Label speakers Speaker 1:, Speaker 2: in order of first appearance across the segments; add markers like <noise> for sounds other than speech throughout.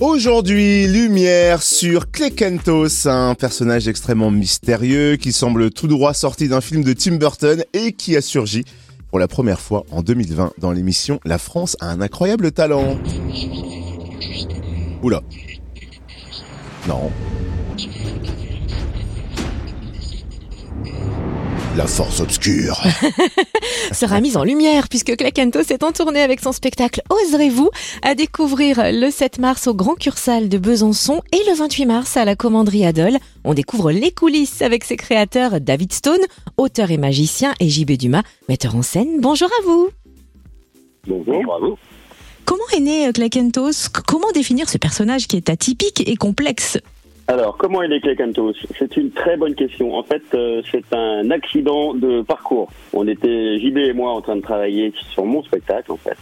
Speaker 1: Aujourd'hui, lumière sur Klekentos, un personnage extrêmement mystérieux qui semble tout droit sorti d'un film de Tim Burton et qui a surgi pour la première fois en 2020 dans l'émission La France a un incroyable talent. Oula. Non. La force obscure. <laughs>
Speaker 2: sera mise en lumière puisque Claquentos est en tournée avec son spectacle Oserez-vous à découvrir le 7 mars au Grand Cursal de Besançon et le 28 mars à la Commanderie Adol. On découvre les coulisses avec ses créateurs David Stone, auteur et magicien, et JB Dumas, metteur en scène. Bonjour à vous.
Speaker 3: Bonjour à vous.
Speaker 2: Comment est né Claquentos? Comment définir ce personnage qui est atypique et complexe?
Speaker 3: Alors, comment est né Claquentos C'est une très bonne question. En fait, euh, c'est un accident de parcours. On était, JB et moi, en train de travailler sur mon spectacle, en fait,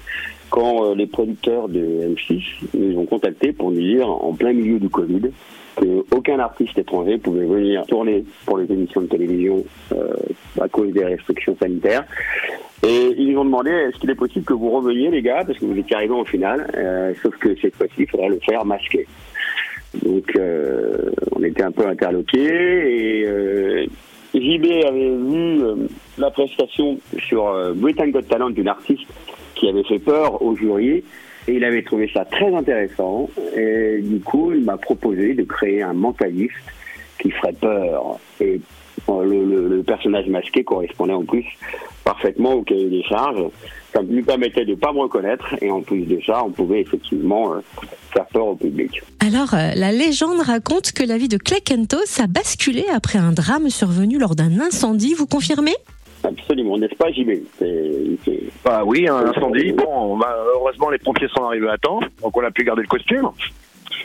Speaker 3: quand euh, les producteurs de M6 nous ont contactés pour nous dire, en plein milieu du Covid, qu'aucun artiste étranger pouvait venir tourner pour les émissions de télévision euh, à cause des restrictions sanitaires. Et ils nous ont demandé est-ce qu'il est possible que vous reveniez, les gars, parce que vous étiez arrivés en finale, sauf que cette fois-ci, il faudra le faire masqué. Donc euh, on était un peu interloqués et euh, JB avait vu euh, la prestation sur euh, Britain Got Talent d'une artiste qui avait fait peur au jury et il avait trouvé ça très intéressant et du coup il m'a proposé de créer un mentaliste qui ferait peur. Et le, le, personnage masqué correspondait en plus parfaitement au cahier des charges. Ça lui permettait de ne pas me reconnaître et en plus de ça, on pouvait effectivement euh, faire peur au public.
Speaker 2: Alors, euh, la légende raconte que la vie de Klekentos a basculé après un drame survenu lors d'un incendie. Vous confirmez?
Speaker 3: Absolument, n'est-ce pas, JB
Speaker 4: Bah oui, un incendie. Bon, bah, heureusement, les pompiers sont arrivés à temps, donc on a pu garder le costume.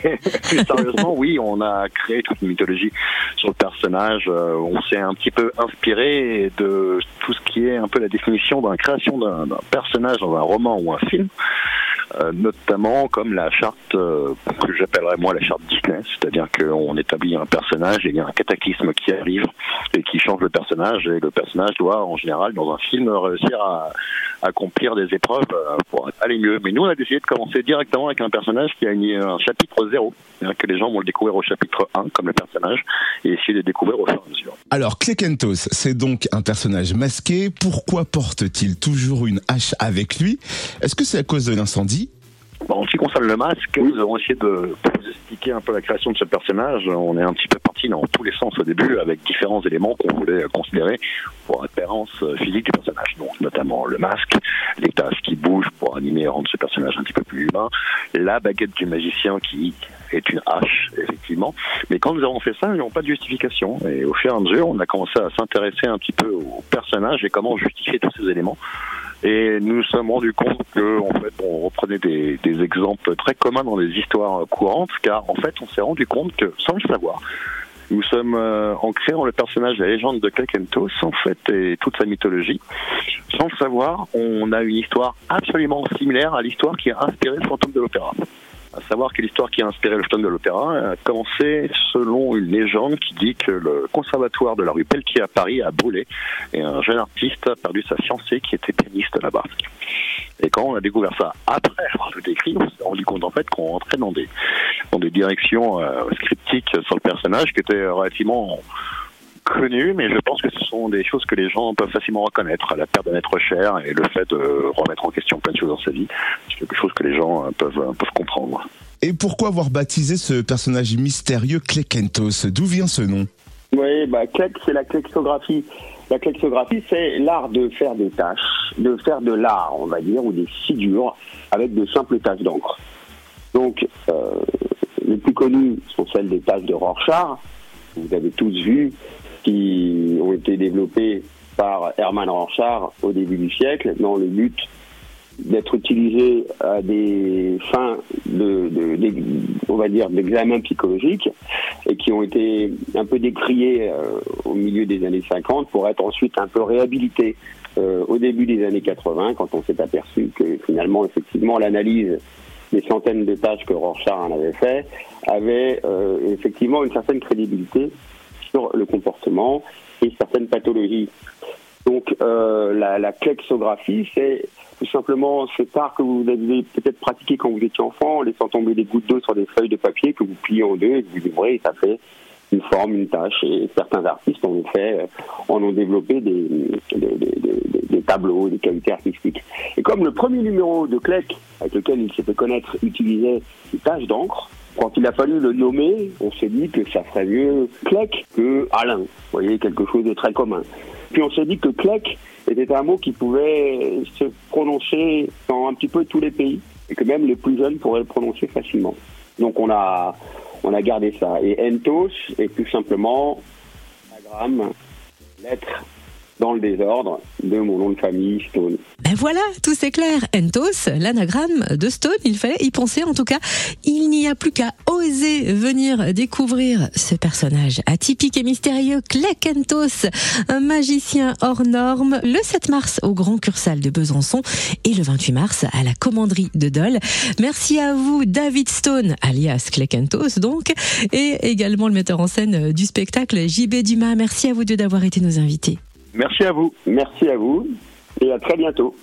Speaker 4: <laughs> sérieusement, oui, on a créé toute une mythologie sur le personnage. Euh, on s'est un petit peu inspiré de tout ce qui est un peu la définition d'une création d'un personnage dans un roman ou un film. Euh, notamment comme la charte euh, que j'appellerais moi la charte Disney, c'est-à-dire qu'on établit un personnage et il y a un cataclysme qui arrive et qui change le personnage et le personnage doit en général dans un film réussir à, accomplir des épreuves euh, pour aller mieux. Mais nous on a décidé de commencer directement avec un personnage qui a un chapitre zéro, c'est-à-dire que les gens vont le découvrir au chapitre 1 comme le personnage et essayer de le découvrir au fur et à mesure.
Speaker 1: Alors Klekentos, c'est donc un personnage masqué. Pourquoi porte-t-il toujours une hache avec lui? Est-ce que c'est à cause de l'incendie?
Speaker 4: En ce qui concerne le masque, nous avons essayé de vous expliquer un peu la création de ce personnage. On est un petit peu parti dans tous les sens au début avec différents éléments qu'on voulait considérer pour l'apparence physique du personnage. Donc notamment le masque, les tasses qui bougent pour animer et rendre ce personnage un petit peu plus humain, la baguette du magicien qui est une hache, effectivement. Mais quand nous avons fait ça, nous n'avons pas de justification. Et au fur et à mesure, on a commencé à s'intéresser un petit peu au personnage et comment justifier tous ces éléments. Et nous nous sommes rendus compte que, en fait, on reprenait des, exemples très communs dans les histoires courantes, car en fait, on s'est rendu compte que, sans le savoir, nous sommes euh, en créant le personnage de la légende de Kakentos, en fait, et toute sa mythologie. Sans le savoir, on a une histoire absolument similaire à l'histoire qui a inspiré le fantôme de l'opéra savoir que l'histoire qui a inspiré le fantôme de l'opéra a commencé selon une légende qui dit que le conservatoire de la rue Pelletier à Paris a brûlé et un jeune artiste a perdu sa fiancée qui était pianiste là-bas. Et quand on a découvert ça après avoir tout écrit, on s'est rendu compte en fait qu'on rentrait dans des, dans des directions euh, scriptiques sur le personnage qui étaient relativement connu, mais je pense que ce sont des choses que les gens peuvent facilement reconnaître. La perte d'un être cher et le fait de remettre en question plein de choses dans sa vie, c'est quelque chose que les gens euh, peuvent, euh, peuvent comprendre.
Speaker 1: Et pourquoi avoir baptisé ce personnage mystérieux Klekentos D'où vient ce nom?
Speaker 3: Oui, bah, c'est la klexographie. La klexographie, c'est l'art de faire des tâches, de faire de l'art, on va dire, ou des figures avec de simples taches d'encre. Donc, euh, les plus connues sont celles des taches de Rorschach. Vous avez tous vu qui ont été développés par Hermann Rorschach au début du siècle dans le but d'être utilisés à des fins de, on va dire d'examen psychologique et qui ont été un peu décriés euh, au milieu des années 50 pour être ensuite un peu réhabilités euh, au début des années 80 quand on s'est aperçu que finalement effectivement l'analyse des centaines de tâches que Rorschach en avait fait avait euh, effectivement une certaine crédibilité le comportement et certaines pathologies. Donc euh, la, la, klexographie, c'est tout simplement cet art que vous avez peut-être pratiqué quand vous étiez enfant, en laissant tomber des gouttes d'eau sur des feuilles de papier que vous pliez en deux et que vous ouvrez ça fait une forme, une tâche. Et certains artistes en fait, euh, en ont développé des, tableaux, des qualités artistiques. Et comme le premier numéro de Clec, avec lequel il s'est fait connaître, utilisait des taches d'encre, quand il a fallu le nommer, on s'est dit que ça ferait mieux Clec que Alain. Vous voyez, quelque chose de très commun. Puis on s'est dit que Clec était un mot qui pouvait se prononcer dans un petit peu tous les pays et que même les plus jeunes pourraient le prononcer facilement. Donc on a on a gardé ça. Et entos est tout simplement anagramme, lettre dans le désordre de mon nom de famille, Stone.
Speaker 2: Ben voilà, tout c'est clair. Entos, l'anagramme de Stone, il fallait y penser en tout cas. Il n'y a plus qu'à oser venir découvrir ce personnage atypique et mystérieux, Clec Entos, un magicien hors norme, le 7 mars au Grand Cursal de Besançon et le 28 mars à la commanderie de Dole. Merci à vous, David Stone, alias Clec Entos donc, et également le metteur en scène du spectacle, JB Dumas. Merci à vous deux d'avoir été nos invités.
Speaker 4: Merci à vous.
Speaker 3: Merci à vous et à très bientôt.